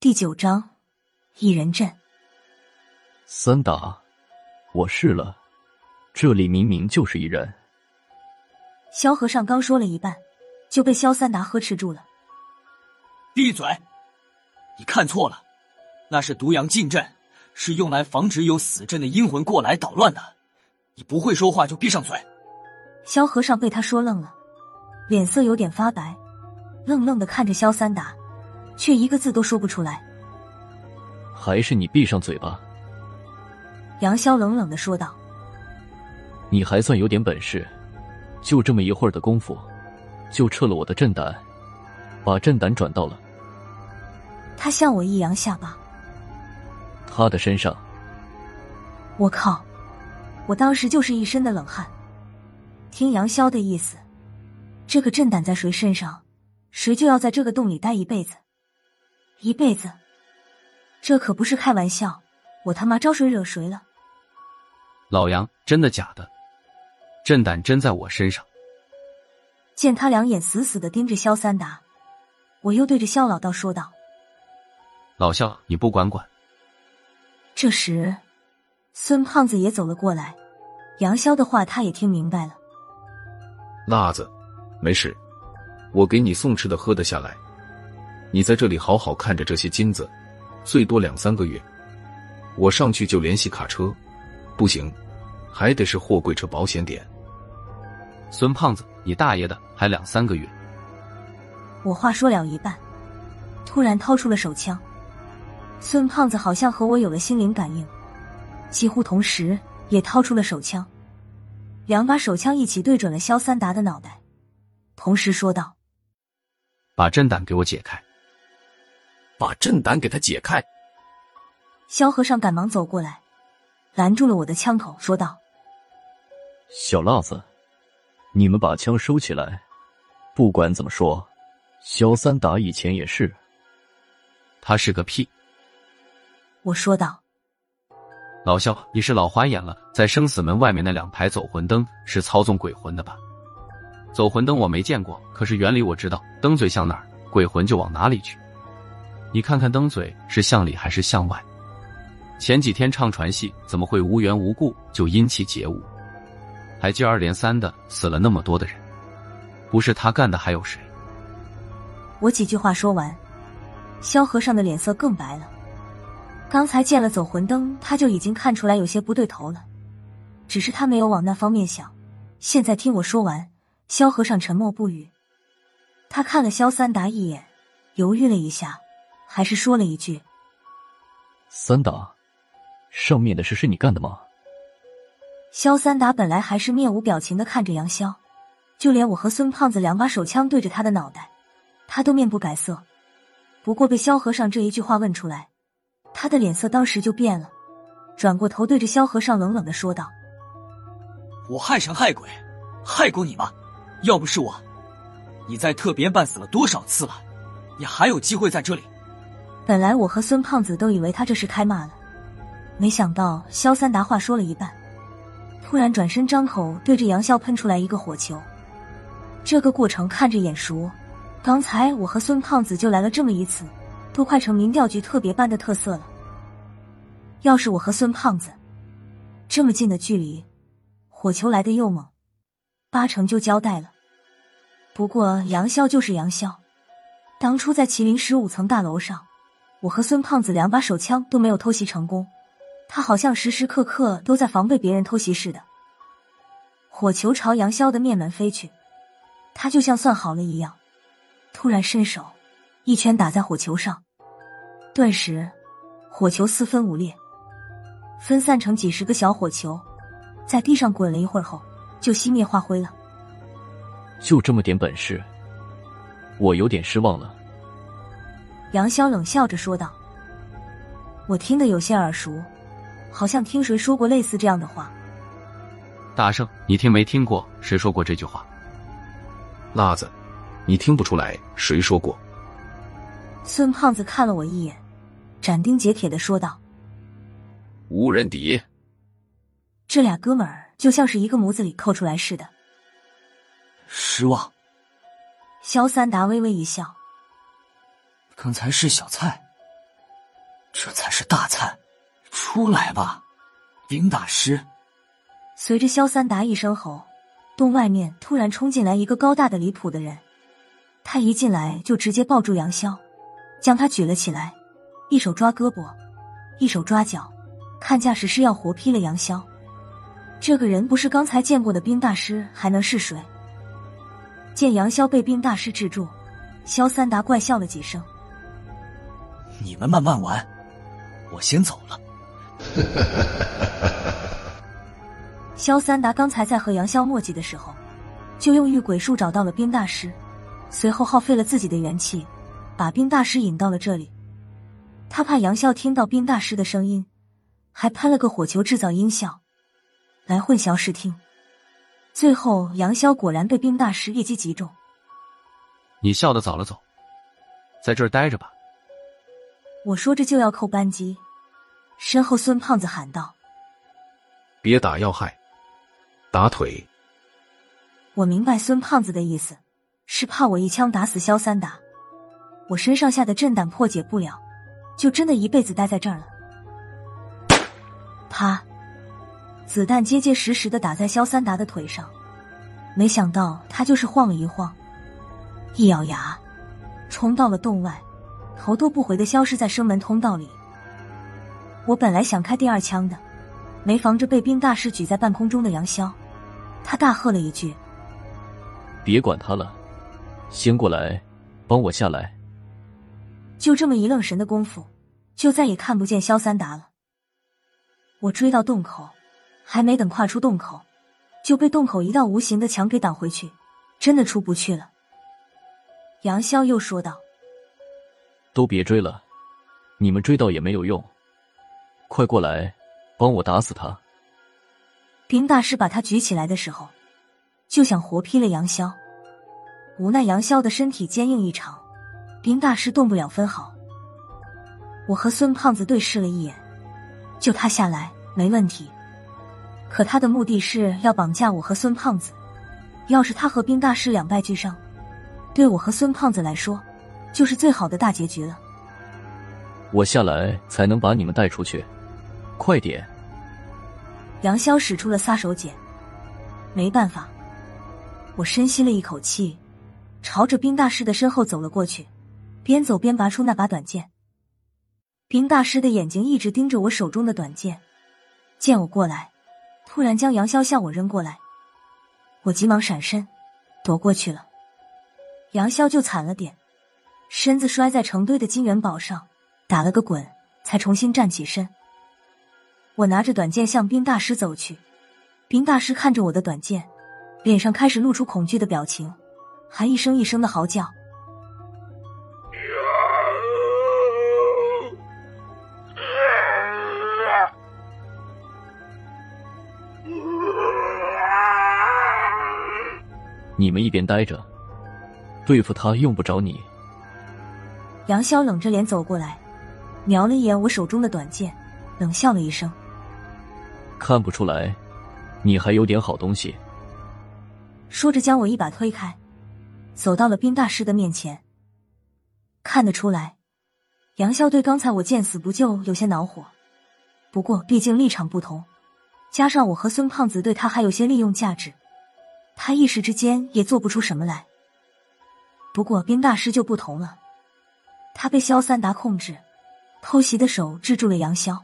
第九章，一人阵。三打，我试了，这里明明就是一人。萧和尚刚说了一半，就被萧三达呵斥住了。闭嘴！你看错了，那是毒阳禁阵，是用来防止有死阵的阴魂过来捣乱的。你不会说话就闭上嘴。萧和尚被他说愣了，脸色有点发白，愣愣的看着萧三达。却一个字都说不出来。还是你闭上嘴巴。杨潇冷冷的说道：“你还算有点本事，就这么一会儿的功夫，就撤了我的震胆，把震胆转到了。”他向我一扬下巴。他的身上。我靠！我当时就是一身的冷汗。听杨潇的意思，这个震胆在谁身上，谁就要在这个洞里待一辈子。一辈子，这可不是开玩笑！我他妈招谁惹谁了？老杨，真的假的？震胆真在我身上。见他两眼死死的盯着萧三达，我又对着萧老道说道：“老萧，你不管管。”这时，孙胖子也走了过来。杨潇的话他也听明白了。辣子，没事，我给你送吃的喝的下来。你在这里好好看着这些金子，最多两三个月，我上去就联系卡车，不行，还得是货柜车保险点。孙胖子，你大爷的，还两三个月！我话说了一半，突然掏出了手枪。孙胖子好像和我有了心灵感应，几乎同时也掏出了手枪，两把手枪一起对准了肖三达的脑袋，同时说道：“把震胆给我解开。”把震胆给他解开！萧和尚赶忙走过来，拦住了我的枪口，说道：“小辣子，你们把枪收起来。不管怎么说，萧三打以前也是。他是个屁！”我说道：“老萧，你是老花眼了，在生死门外面那两排走魂灯是操纵鬼魂的吧？走魂灯我没见过，可是原理我知道，灯嘴向哪儿，鬼魂就往哪里去。”你看看灯嘴是向里还是向外？前几天唱传戏，怎么会无缘无故就阴气结雾，还接二连三的死了那么多的人？不是他干的还有谁？我几句话说完，萧和尚的脸色更白了。刚才见了走魂灯，他就已经看出来有些不对头了，只是他没有往那方面想。现在听我说完，萧和尚沉默不语。他看了萧三达一眼，犹豫了一下。还是说了一句：“三打，上面的事是你干的吗？”萧三打本来还是面无表情的看着杨潇，就连我和孙胖子两把手枪对着他的脑袋，他都面不改色。不过被萧和尚这一句话问出来，他的脸色当时就变了，转过头对着萧和尚冷冷的说道：“我害神害鬼，害过你吗？要不是我，你在特别办死了多少次了？你还有机会在这里？”本来我和孙胖子都以为他这是开骂了，没想到肖三达话说了一半，突然转身张口对着杨潇喷出来一个火球。这个过程看着眼熟，刚才我和孙胖子就来了这么一次，都快成民调局特别班的特色了。要是我和孙胖子这么近的距离，火球来的又猛，八成就交代了。不过杨潇就是杨潇，当初在麒麟十五层大楼上。我和孙胖子两把手枪都没有偷袭成功，他好像时时刻刻都在防备别人偷袭似的。火球朝杨潇的面门飞去，他就像算好了一样，突然伸手一拳打在火球上，顿时火球四分五裂，分散成几十个小火球，在地上滚了一会儿后就熄灭化灰了。就这么点本事，我有点失望了。杨潇冷笑着说道：“我听得有些耳熟，好像听谁说过类似这样的话。”大圣，你听没听过谁说过这句话？辣子，你听不出来谁说过？孙胖子看了我一眼，斩钉截铁的说道：“无人敌。”这俩哥们儿就像是一个模子里扣出来似的。失望。萧三达微微一笑。刚才是小菜，这才是大菜，出来吧，冰大师！随着萧三达一声吼，洞外面突然冲进来一个高大的离谱的人。他一进来就直接抱住杨潇，将他举了起来，一手抓胳膊，一手抓脚，看架势是要活劈了杨潇。这个人不是刚才见过的冰大师，还能是谁？见杨潇被冰大师制住，萧三达怪笑了几声：“你们慢慢玩，我先走了。”萧三达刚才在和杨潇墨迹的时候，就用御鬼术找到了冰大师，随后耗费了自己的元气，把冰大师引到了这里。他怕杨潇听到冰大师的声音，还喷了个火球制造音效。来混淆视听，最后杨潇果然被冰大师一击击中。你笑的早了，走，在这儿待着吧。我说着就要扣扳机，身后孙胖子喊道：“别打要害，打腿！”我明白孙胖子的意思，是怕我一枪打死肖三达，我身上下的震胆破解不了，就真的一辈子待在这儿了。啪！子弹结结实实的打在肖三达的腿上，没想到他就是晃了一晃，一咬牙，冲到了洞外，头都不回的消失在生门通道里。我本来想开第二枪的，没防着被冰大师举在半空中的杨潇，他大喝了一句：“别管他了，先过来，帮我下来。”就这么一愣神的功夫，就再也看不见萧三达了。我追到洞口。还没等跨出洞口，就被洞口一道无形的墙给挡回去，真的出不去了。杨潇又说道：“都别追了，你们追到也没有用，快过来，帮我打死他。”林大师把他举起来的时候，就想活劈了杨潇，无奈杨潇的身体坚硬异常，林大师动不了分毫。我和孙胖子对视了一眼，就他下来没问题。可他的目的是要绑架我和孙胖子，要是他和冰大师两败俱伤，对我和孙胖子来说，就是最好的大结局了。我下来才能把你们带出去，快点！杨潇使出了撒手锏，没办法，我深吸了一口气，朝着冰大师的身后走了过去，边走边拔出那把短剑。冰大师的眼睛一直盯着我手中的短剑，见我过来。突然将杨潇向我扔过来，我急忙闪身，躲过去了。杨潇就惨了点，身子摔在成堆的金元宝上，打了个滚，才重新站起身。我拿着短剑向冰大师走去，冰大师看着我的短剑，脸上开始露出恐惧的表情，还一声一声的嚎叫。你们一边待着，对付他用不着你。杨潇冷着脸走过来，瞄了一眼我手中的短剑，冷笑了一声：“看不出来，你还有点好东西。”说着将我一把推开，走到了冰大师的面前。看得出来，杨潇对刚才我见死不救有些恼火。不过毕竟立场不同，加上我和孙胖子对他还有些利用价值。他一时之间也做不出什么来。不过冰大师就不同了，他被萧三达控制，偷袭的手制住了杨潇。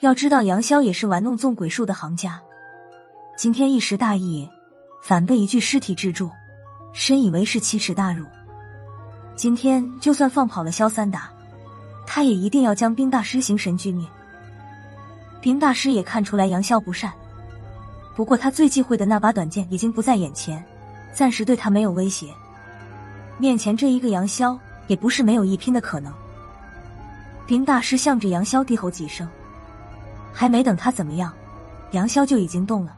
要知道杨潇也是玩弄纵鬼术的行家，今天一时大意，反被一具尸体制住，深以为是奇耻大辱。今天就算放跑了萧三达，他也一定要将冰大师形神俱灭。冰大师也看出来杨潇不善。不过他最忌讳的那把短剑已经不在眼前，暂时对他没有威胁。面前这一个杨潇也不是没有一拼的可能。冰大师向着杨潇低吼几声，还没等他怎么样，杨潇就已经动了。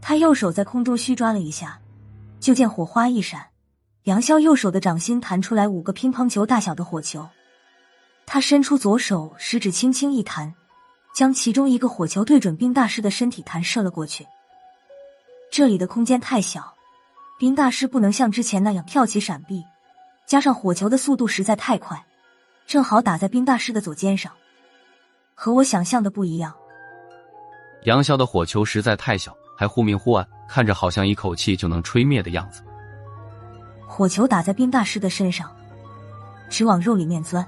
他右手在空中虚抓了一下，就见火花一闪，杨潇右手的掌心弹出来五个乒乓球大小的火球。他伸出左手，食指轻轻一弹。将其中一个火球对准冰大师的身体弹射了过去。这里的空间太小，冰大师不能像之前那样跳起闪避，加上火球的速度实在太快，正好打在冰大师的左肩上。和我想象的不一样，杨潇的火球实在太小，还忽明忽暗，看着好像一口气就能吹灭的样子。火球打在冰大师的身上，直往肉里面钻。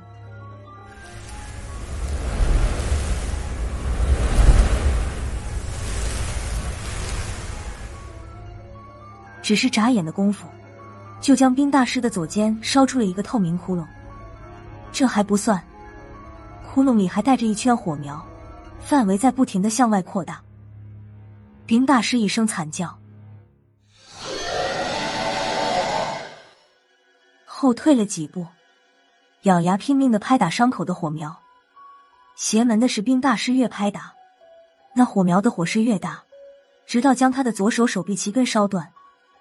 只是眨眼的功夫，就将冰大师的左肩烧出了一个透明窟窿。这还不算，窟窿里还带着一圈火苗，范围在不停的向外扩大。冰大师一声惨叫，后退了几步，咬牙拼命的拍打伤口的火苗。邪门的是，冰大师越拍打，那火苗的火势越大，直到将他的左手手臂齐根烧断。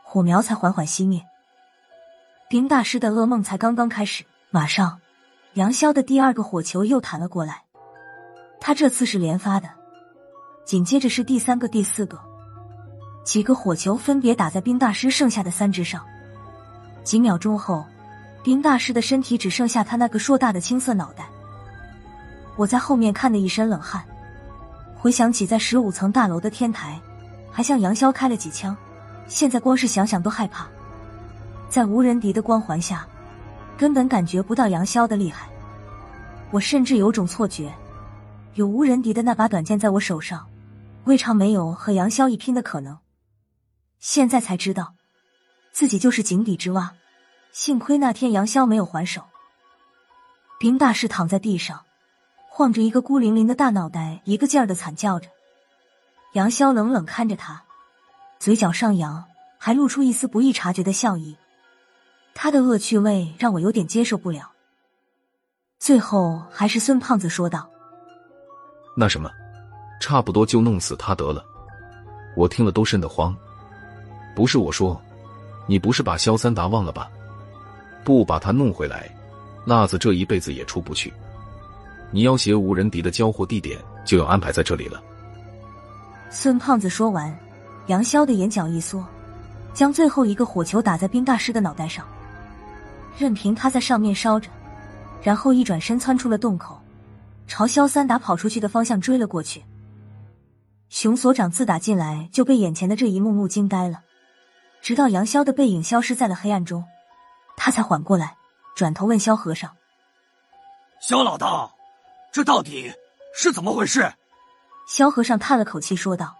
火苗才缓缓熄灭，冰大师的噩梦才刚刚开始。马上，杨潇的第二个火球又弹了过来，他这次是连发的，紧接着是第三个、第四个，几个火球分别打在冰大师剩下的三只上。几秒钟后，冰大师的身体只剩下他那个硕大的青色脑袋。我在后面看得一身冷汗，回想起在十五层大楼的天台，还向杨潇开了几枪。现在光是想想都害怕，在无人敌的光环下，根本感觉不到杨潇的厉害。我甚至有种错觉，有无人敌的那把短剑在我手上，未尝没有和杨潇一拼的可能。现在才知道，自己就是井底之蛙。幸亏那天杨潇没有还手。冰大师躺在地上，晃着一个孤零零的大脑袋，一个劲儿的惨叫着。杨潇冷冷看着他。嘴角上扬，还露出一丝不易察觉的笑意。他的恶趣味让我有点接受不了。最后还是孙胖子说道：“那什么，差不多就弄死他得了。”我听了都瘆得慌。不是我说，你不是把萧三达忘了吧？不把他弄回来，辣子这一辈子也出不去。你要挟无人敌的交货地点就要安排在这里了。孙胖子说完。杨潇的眼角一缩，将最后一个火球打在冰大师的脑袋上，任凭他在上面烧着，然后一转身窜出了洞口，朝萧三达跑出去的方向追了过去。熊所长自打进来就被眼前的这一幕幕惊呆了，直到杨潇的背影消失在了黑暗中，他才缓过来，转头问萧和尚：“萧老道，这到底是怎么回事？”萧和尚叹了口气说道。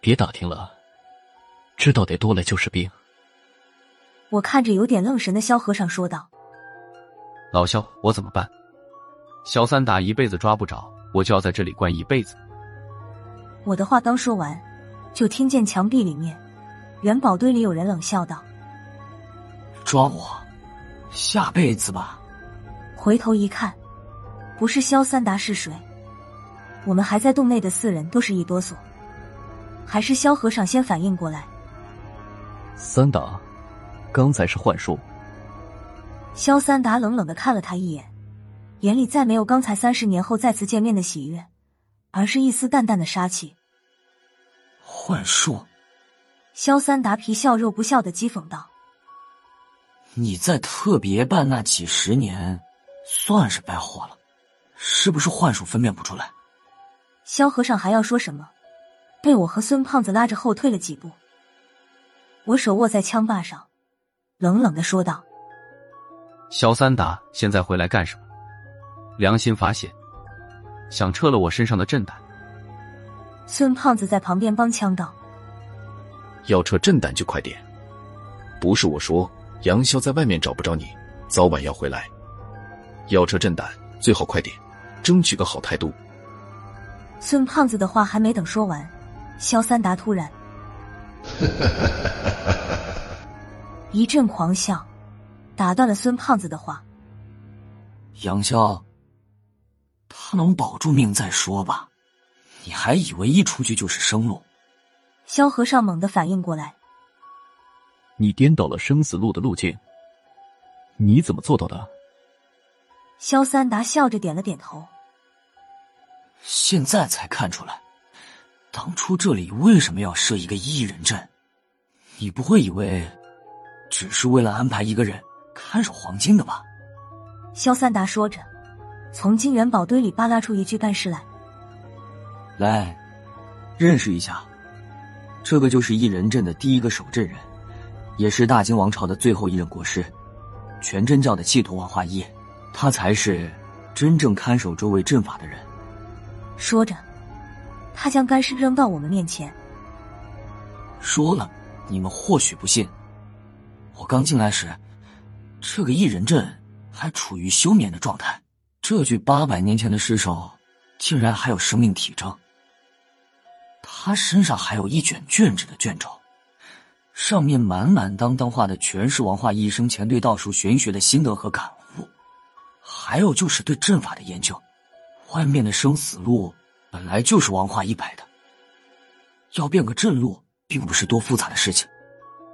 别打听了，知道得多了就是兵。我看着有点愣神的萧和尚说道：“老萧，我怎么办？萧三打一辈子抓不着，我就要在这里关一辈子。”我的话刚说完，就听见墙壁里面元宝堆里有人冷笑道：“抓我，下辈子吧。”回头一看，不是萧三达是谁？我们还在洞内的四人都是一哆嗦。还是萧和尚先反应过来。三达，刚才是幻术。萧三达冷冷的看了他一眼，眼里再没有刚才三十年后再次见面的喜悦，而是一丝淡淡的杀气。幻术。萧三达皮笑肉不笑的讥讽道：“你在特别办那几十年，算是白活了，是不是幻术分辨不出来？”萧和尚还要说什么？被我和孙胖子拉着后退了几步，我手握在枪把上，冷冷的说道：“萧三达，现在回来干什么？良心发现，想撤了我身上的震胆？”孙胖子在旁边帮腔道：“要撤震胆就快点，不是我说，杨潇在外面找不着你，早晚要回来。要撤震胆，最好快点，争取个好态度。”孙胖子的话还没等说完。肖三达突然 一阵狂笑，打断了孙胖子的话。杨潇，他能保住命再说吧，你还以为一出去就是生路？萧和尚猛地反应过来，你颠倒了生死路的路径，你怎么做到的？萧三达笑着点了点头。现在才看出来。当初这里为什么要设一个一人阵？你不会以为只是为了安排一个人看守黄金的吧？萧三达说着，从金元宝堆里扒拉出一具干尸来。来，认识一下，这个就是异人镇的第一个守镇人，也是大金王朝的最后一任国师，全真教的系统王化一，他才是真正看守周围阵法的人。说着，他将干尸扔到我们面前。说了，你们或许不信。我刚进来时，这个异人阵还处于休眠的状态。这具八百年前的尸首，竟然还有生命体征。他身上还有一卷卷纸的卷轴，上面满满当当画的全是王化一生前对道术玄学的心得和感悟，还有就是对阵法的研究。外面的生死路本来就是王化一摆的，要变个阵路，并不是多复杂的事情。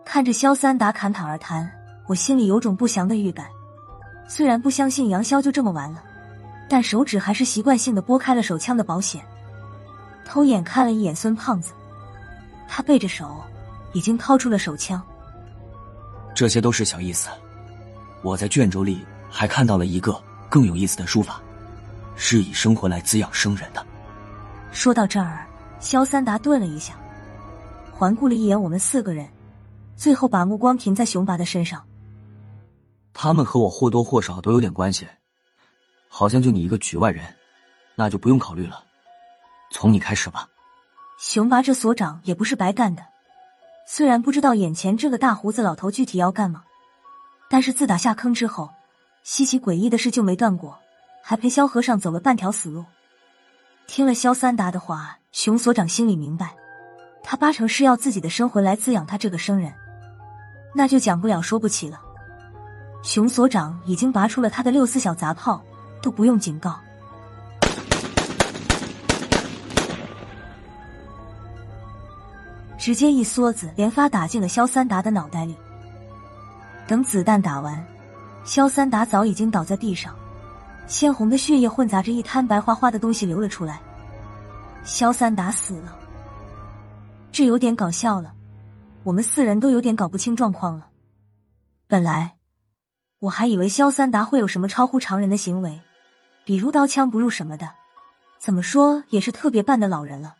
看着萧三达侃侃而谈，我心里有种不祥的预感。虽然不相信杨潇就这么完了，但手指还是习惯性的拨开了手枪的保险。偷眼看了一眼孙胖子，他背着手，已经掏出了手枪。这些都是小意思。我在卷轴里还看到了一个更有意思的书法，是以生活来滋养生人的。说到这儿，萧三达顿了一下，环顾了一眼我们四个人，最后把目光停在熊拔的身上。他们和我或多或少都有点关系，好像就你一个局外人，那就不用考虑了。从你开始吧。熊拔这所长也不是白干的，虽然不知道眼前这个大胡子老头具体要干嘛，但是自打下坑之后，稀奇诡异的事就没断过，还陪萧和尚走了半条死路。听了萧三达的话，熊所长心里明白，他八成是要自己的生魂来滋养他这个生人，那就讲不了说不起了。熊所长已经拔出了他的六四小杂炮，都不用警告。直接一梭子连发打进了肖三达的脑袋里。等子弹打完，肖三达早已经倒在地上，鲜红的血液混杂着一滩白花花的东西流了出来。肖三达死了，这有点搞笑了，我们四人都有点搞不清状况了。本来我还以为萧三达会有什么超乎常人的行为，比如刀枪不入什么的，怎么说也是特别半的老人了，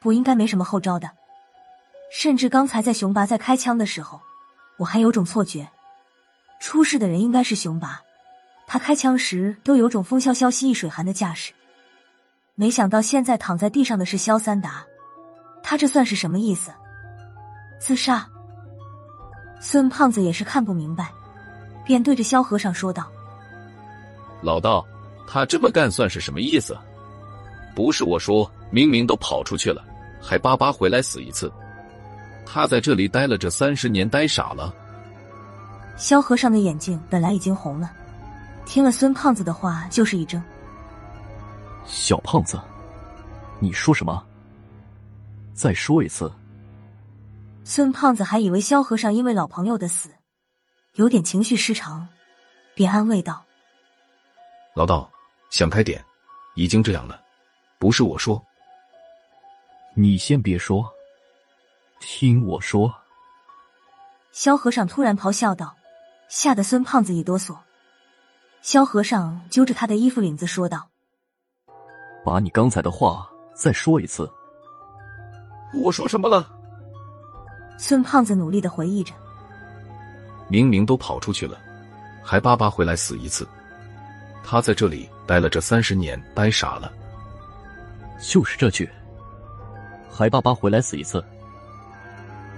不应该没什么后招的。甚至刚才在熊拔在开枪的时候，我还有种错觉，出事的人应该是熊拔，他开枪时都有种风萧萧兮易水寒的架势。没想到现在躺在地上的是萧三达，他这算是什么意思？自杀？孙胖子也是看不明白，便对着萧和尚说道：“老道，他这么干算是什么意思？不是我说，明明都跑出去了，还巴巴回来死一次。”他在这里待了这三十年，呆傻了。萧和尚的眼睛本来已经红了，听了孙胖子的话，就是一怔。小胖子，你说什么？再说一次。孙胖子还以为萧和尚因为老朋友的死，有点情绪失常，便安慰道：“老道，想开点，已经这样了，不是我说。你先别说。”听我说，萧和尚突然咆哮道，吓得孙胖子一哆嗦。萧和尚揪着他的衣服领子说道：“把你刚才的话再说一次。”我说什么了？孙胖子努力的回忆着：“明明都跑出去了，还巴巴回来死一次。他在这里待了这三十年，呆傻了。就是这句，还巴巴回来死一次。”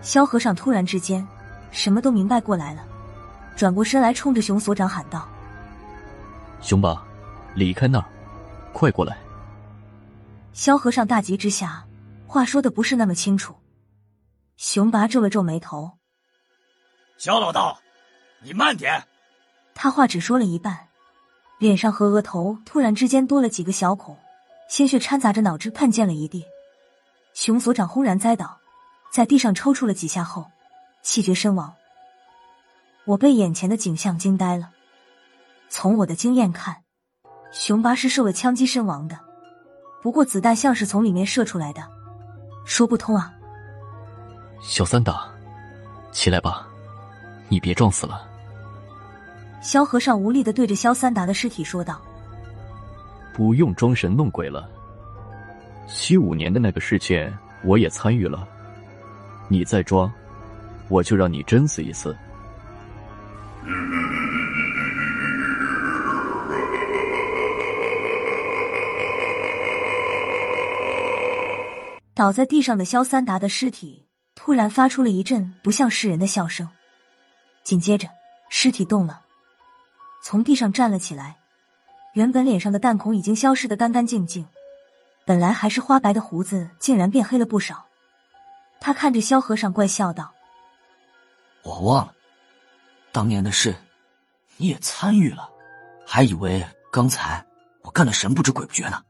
萧和尚突然之间什么都明白过来了，转过身来冲着熊所长喊道：“熊爸，离开那儿，快过来！”萧和尚大急之下，话说的不是那么清楚。熊拔皱了皱眉头：“肖老道，你慢点。”他话只说了一半，脸上和额头突然之间多了几个小孔，鲜血掺杂着脑汁喷溅了一地。熊所长轰然栽倒。在地上抽搐了几下后，气绝身亡。我被眼前的景象惊呆了。从我的经验看，熊八是受了枪击身亡的，不过子弹像是从里面射出来的，说不通啊。小三达，起来吧，你别撞死了。萧和尚无力的对着萧三达的尸体说道：“不用装神弄鬼了，七五年的那个事件我也参与了，你再装，我就让你真死一次。”倒在地上的萧三达的尸体突然发出了一阵不像是人的笑声，紧接着尸体动了，从地上站了起来。原本脸上的弹孔已经消失的干干净净，本来还是花白的胡子竟然变黑了不少。他看着萧和尚怪笑道：“我忘了当年的事，你也参与了，还以为刚才我干的神不知鬼不觉呢。”